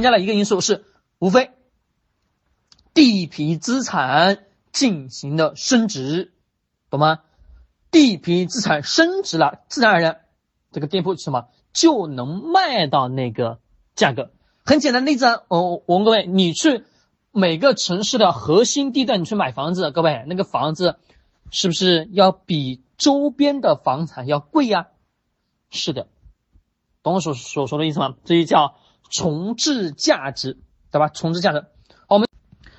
增加了一个因素是，无非地皮资产进行的升值，懂吗？地皮资产升值了，自然而然这个店铺什么就能卖到那个价格。很简单例子，哦，我问各位，你去每个城市的核心地段，你去买房子，各位那个房子是不是要比周边的房产要贵呀？是的，懂我所所说的意思吗？这就叫重置价值，对吧？重置价值，我们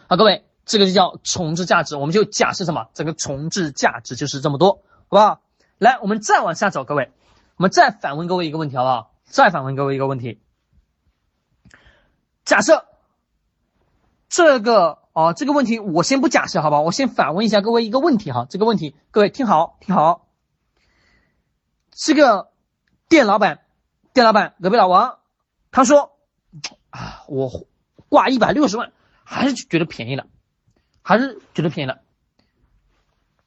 好，各位，这个就叫重置价值，我们就假设什么？这个重置价值就是这么多，好不好？来，我们再往下走，各位，我们再反问各位一个问题，好不好？再反问各位一个问题。假设这个哦，这个问题我先不假设，好吧？我先反问一下各位一个问题哈，这个问题各位听好听好。这个店老板，店老板隔壁老王，他说啊，我挂一百六十万，还是觉得便宜了，还是觉得便宜了。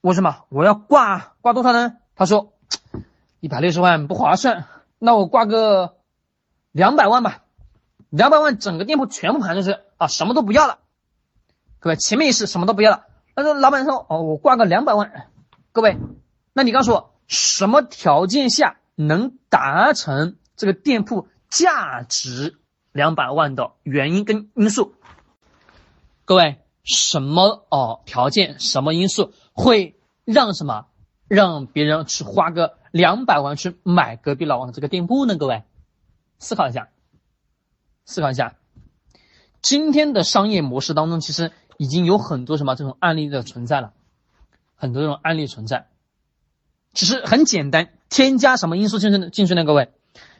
为什么我要挂挂多少呢？他说一百六十万不划算，那我挂个两百万吧。两百万整个店铺全部盘出去啊，什么都不要了，各位前面也是什么都不要了。那个老板说哦，我挂个两百万，各位，那你告诉我什么条件下能达成这个店铺价值两百万的原因跟因素？各位，什么哦条件什么因素会让什么让别人去花个两百万去买隔壁老王的这个店铺呢？各位，思考一下。思考一下，今天的商业模式当中，其实已经有很多什么这种案例的存在了，很多这种案例存在。其实很简单，添加什么因素进去进去呢？各位，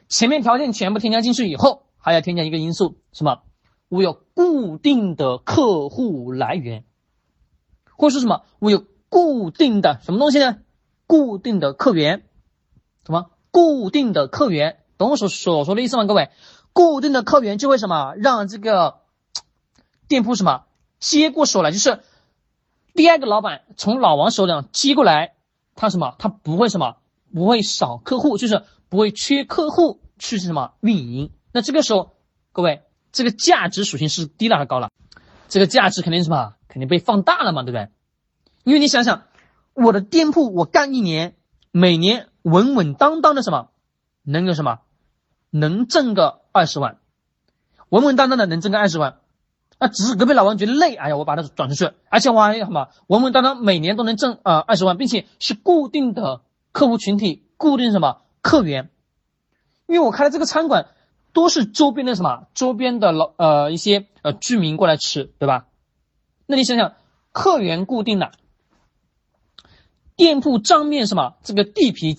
前面条件全部添加进去以后，还要添加一个因素，什么？我有固定的客户来源，或是什么？我有固定的什么东西呢？固定的客源，什么？固定的客源，懂我所所说的意思吗？各位？固定的客源就会什么让这个店铺什么接过手来，就是第二个老板从老王手里接过来，他什么他不会什么不会少客户，就是不会缺客户去什么运营。那这个时候各位这个价值属性是低了还是高了？这个价值肯定什么肯定被放大了嘛，对不对？因为你想想我的店铺我干一年，每年稳稳当当的什么能有什么能挣个。二十万，稳稳当当的能挣个二十万，那只是隔壁老王觉得累，哎呀，我把它转出去，而且我还什么稳稳当当每年都能挣呃二十万，并且是固定的客户群体，固定什么客源，因为我开的这个餐馆都是周边的什么周边的老呃一些呃居民过来吃，对吧？那你想想，客源固定的，店铺账面什么这个地皮。